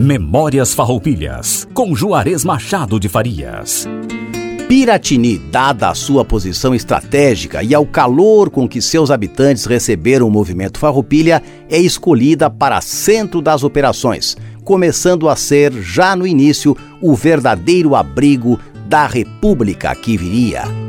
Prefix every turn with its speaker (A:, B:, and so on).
A: Memórias Farroupilhas, com Juarez Machado de Farias.
B: Piratini, dada a sua posição estratégica e ao calor com que seus habitantes receberam o movimento Farroupilha, é escolhida para centro das operações, começando a ser, já no início, o verdadeiro abrigo da República que viria.